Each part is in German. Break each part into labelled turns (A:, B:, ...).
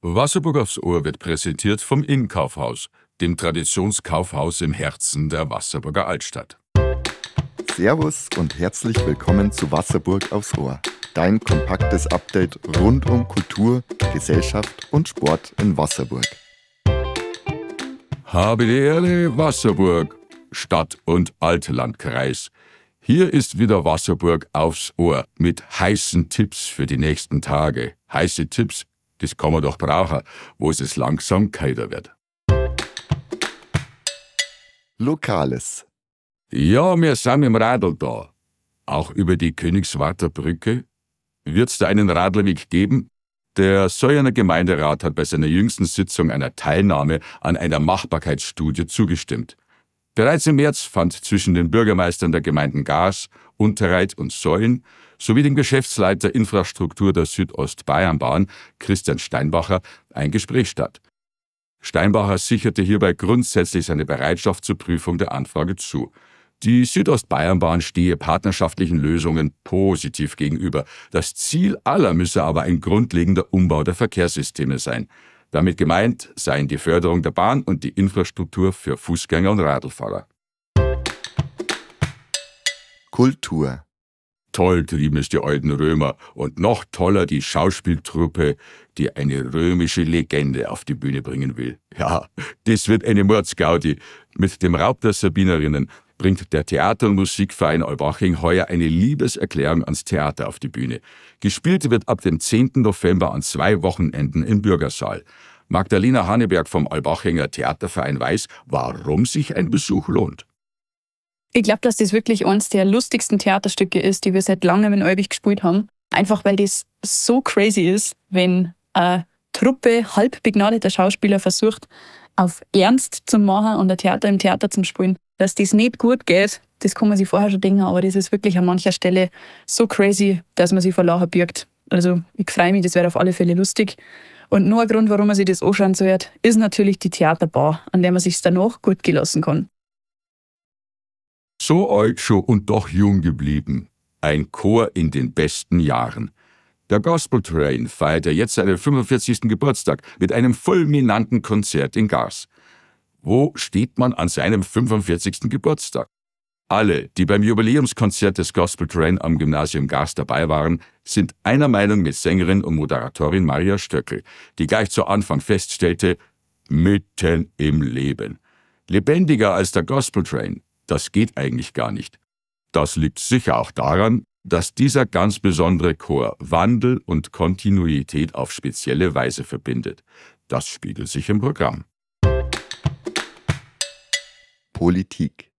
A: Wasserburg aufs Ohr wird präsentiert vom Innkaufhaus, dem Traditionskaufhaus im Herzen der Wasserburger Altstadt.
B: Servus und herzlich willkommen zu Wasserburg aufs Ohr. Dein kompaktes Update rund um Kultur, Gesellschaft und Sport in Wasserburg.
A: Habe die Ehre, Wasserburg, Stadt- und Altlandkreis. Hier ist wieder Wasserburg aufs Ohr mit heißen Tipps für die nächsten Tage. Heiße Tipps das kann man doch brauchen, wo es langsam kälter wird.
B: Lokales.
A: Ja, wir sind im Radl da. Auch über die Königswarter Brücke. Wird's da einen Radlerweg geben? Der Säuerner Gemeinderat hat bei seiner jüngsten Sitzung einer Teilnahme an einer Machbarkeitsstudie zugestimmt. Bereits im März fand zwischen den Bürgermeistern der Gemeinden Gars, Unterreit und Säulen sowie dem Geschäftsleiter Infrastruktur der Südostbayernbahn, Christian Steinbacher, ein Gespräch statt. Steinbacher sicherte hierbei grundsätzlich seine Bereitschaft zur Prüfung der Anfrage zu. Die Südostbayernbahn stehe partnerschaftlichen Lösungen positiv gegenüber. Das Ziel aller müsse aber ein grundlegender Umbau der Verkehrssysteme sein. Damit gemeint seien die Förderung der Bahn und die Infrastruktur für Fußgänger und Radlfahrer.
B: Kultur
A: Toll trieben es die alten Römer und noch toller die Schauspieltruppe, die eine römische Legende auf die Bühne bringen will. Ja, das wird eine Mordsgaudi. Mit dem Raub der Sabinerinnen bringt der Theater- und Musikverein Eubaching heuer eine Liebeserklärung ans Theater auf die Bühne. Gespielt wird ab dem 10. November an zwei Wochenenden im Bürgersaal. Magdalena Hanneberg vom Albachinger Theaterverein weiß, warum sich ein Besuch lohnt.
C: Ich glaube, dass das wirklich eines der lustigsten Theaterstücke ist, die wir seit langem in Eubig gespielt haben. Einfach weil das so crazy ist, wenn eine Truppe halb begnadeter Schauspieler versucht, auf Ernst zu machen und ein Theater im Theater zu spielen. Dass das nicht gut geht, das kann man sich vorher schon denken, aber das ist wirklich an mancher Stelle so crazy, dass man sich vor Lachen birgt. Also ich freue mich, das wird auf alle Fälle lustig. Und nur ein Grund, warum man sich das anschauen sollte, ist natürlich die Theaterbar, an der man sich danach gut gelassen kann.
A: So alt schon und doch jung geblieben. Ein Chor in den besten Jahren. Der Gospel Train feierte jetzt seinen 45. Geburtstag mit einem fulminanten Konzert in Gars. Wo steht man an seinem 45. Geburtstag? Alle, die beim Jubiläumskonzert des Gospel Train am Gymnasium Gars dabei waren, sind einer Meinung mit Sängerin und Moderatorin Maria Stöckel, die gleich zu Anfang feststellte, mitten im Leben. Lebendiger als der Gospel Train, das geht eigentlich gar nicht. Das liegt sicher auch daran, dass dieser ganz besondere Chor Wandel und Kontinuität auf spezielle Weise verbindet. Das spiegelt sich im Programm.
B: Politik.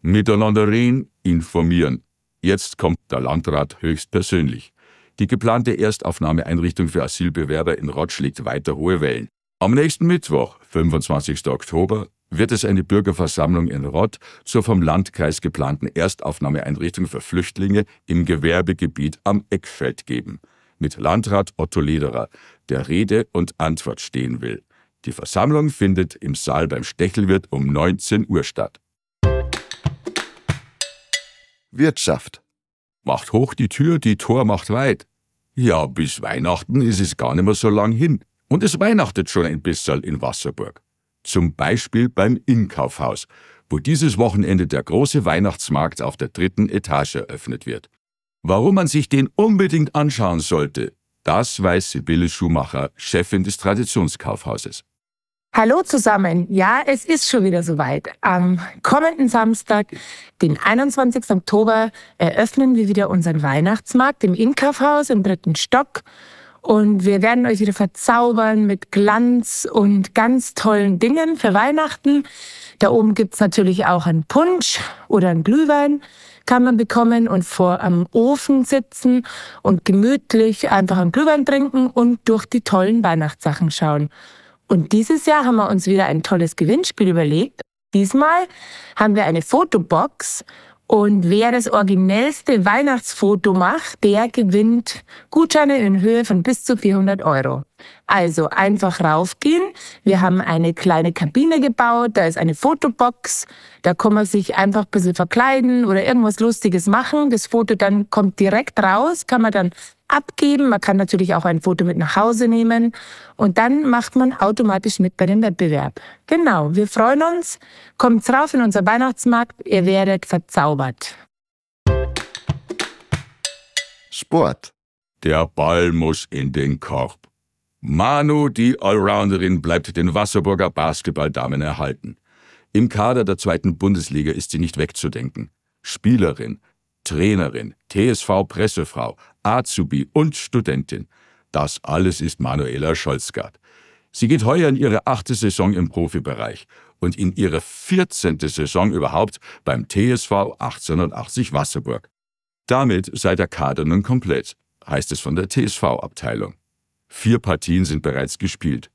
A: Miteinander reden, informieren. Jetzt kommt der Landrat höchstpersönlich. Die geplante Erstaufnahmeeinrichtung für Asylbewerber in Rott schlägt weiter hohe Wellen. Am nächsten Mittwoch, 25. Oktober, wird es eine Bürgerversammlung in Rott zur vom Landkreis geplanten Erstaufnahmeeinrichtung für Flüchtlinge im Gewerbegebiet am Eckfeld geben, mit Landrat Otto Lederer, der Rede und Antwort stehen will. Die Versammlung findet im Saal beim Stechelwirt um 19 Uhr statt.
B: Wirtschaft.
A: Macht hoch die Tür, die Tor macht weit. Ja, bis Weihnachten ist es gar nicht mehr so lang hin. Und es weihnachtet schon ein bisschen in Wasserburg. Zum Beispiel beim Inkaufhaus, wo dieses Wochenende der große Weihnachtsmarkt auf der dritten Etage eröffnet wird. Warum man sich den unbedingt anschauen sollte, das weiß Sibylle Schumacher, Chefin des Traditionskaufhauses.
D: Hallo zusammen. Ja, es ist schon wieder soweit. Am kommenden Samstag, den 21. Oktober, eröffnen wir wieder unseren Weihnachtsmarkt im Inkaufhaus im dritten Stock. Und wir werden euch wieder verzaubern mit Glanz und ganz tollen Dingen für Weihnachten. Da oben gibt's natürlich auch einen Punsch oder einen Glühwein kann man bekommen und vor am Ofen sitzen und gemütlich einfach einen Glühwein trinken und durch die tollen Weihnachtssachen schauen. Und dieses Jahr haben wir uns wieder ein tolles Gewinnspiel überlegt. Diesmal haben wir eine Fotobox und wer das originellste Weihnachtsfoto macht, der gewinnt Gutscheine in Höhe von bis zu 400 Euro. Also einfach raufgehen. Wir haben eine kleine Kabine gebaut, da ist eine Fotobox. Da kann man sich einfach ein bisschen verkleiden oder irgendwas Lustiges machen. Das Foto dann kommt direkt raus, kann man dann abgeben. Man kann natürlich auch ein Foto mit nach Hause nehmen und dann macht man automatisch mit bei dem Wettbewerb. Genau, wir freuen uns. Kommt drauf in unser Weihnachtsmarkt. Ihr werdet verzaubert.
B: Sport.
A: Der Ball muss in den Korb. Manu, die Allrounderin, bleibt den Wasserburger Basketballdamen erhalten. Im Kader der zweiten Bundesliga ist sie nicht wegzudenken. Spielerin, Trainerin, TSV-Pressefrau, Azubi und Studentin. Das alles ist Manuela Scholzgart. Sie geht heuer in ihre achte Saison im Profibereich und in ihre 14. Saison überhaupt beim TSV 1880 Wasserburg. Damit sei der Kader nun komplett, heißt es von der TSV-Abteilung. Vier Partien sind bereits gespielt.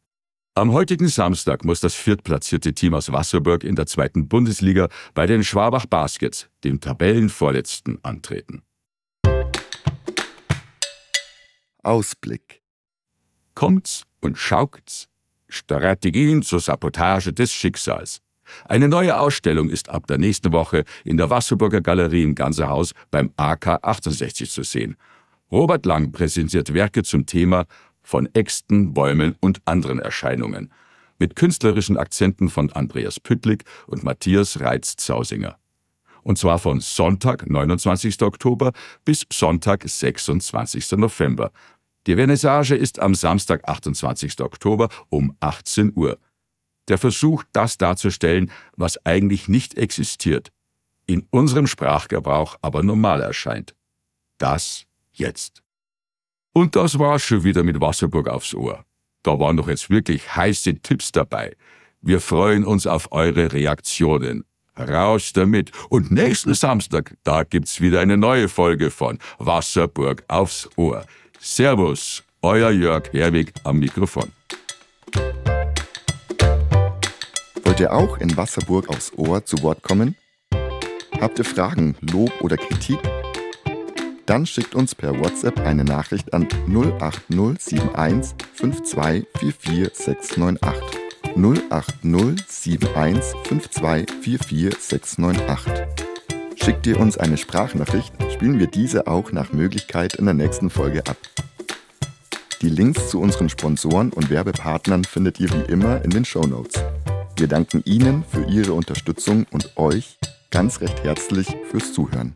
A: Am heutigen Samstag muss das viertplatzierte Team aus Wasserburg in der zweiten Bundesliga bei den Schwabach Baskets, dem Tabellenvorletzten, antreten.
B: Ausblick.
A: Kommt's und schaukt's. Strategien zur Sabotage des Schicksals. Eine neue Ausstellung ist ab der nächsten Woche in der Wasserburger Galerie im Ganserhaus beim AK 68 zu sehen. Robert Lang präsentiert Werke zum Thema von Äxten, Bäumen und anderen Erscheinungen, mit künstlerischen Akzenten von Andreas Püttlik und Matthias Reitz-Zausinger. Und zwar von Sonntag, 29. Oktober bis Sonntag, 26. November. Die Vernissage ist am Samstag, 28. Oktober um 18 Uhr. Der Versuch, das darzustellen, was eigentlich nicht existiert, in unserem Sprachgebrauch aber normal erscheint. Das jetzt. Und das war schon wieder mit Wasserburg aufs Ohr. Da waren doch jetzt wirklich heiße Tipps dabei. Wir freuen uns auf eure Reaktionen. Raus damit. Und nächsten Samstag, da gibt's wieder eine neue Folge von Wasserburg aufs Ohr. Servus, euer Jörg Herwig am Mikrofon.
B: Wollt ihr auch in Wasserburg aufs Ohr zu Wort kommen? Habt ihr Fragen, Lob oder Kritik? Dann schickt uns per WhatsApp eine Nachricht an 08071 5244698. 08071 5244698. Schickt ihr uns eine Sprachnachricht, spielen wir diese auch nach Möglichkeit in der nächsten Folge ab. Die Links zu unseren Sponsoren und Werbepartnern findet ihr wie immer in den Show Notes. Wir danken Ihnen für Ihre Unterstützung und euch ganz recht herzlich fürs Zuhören.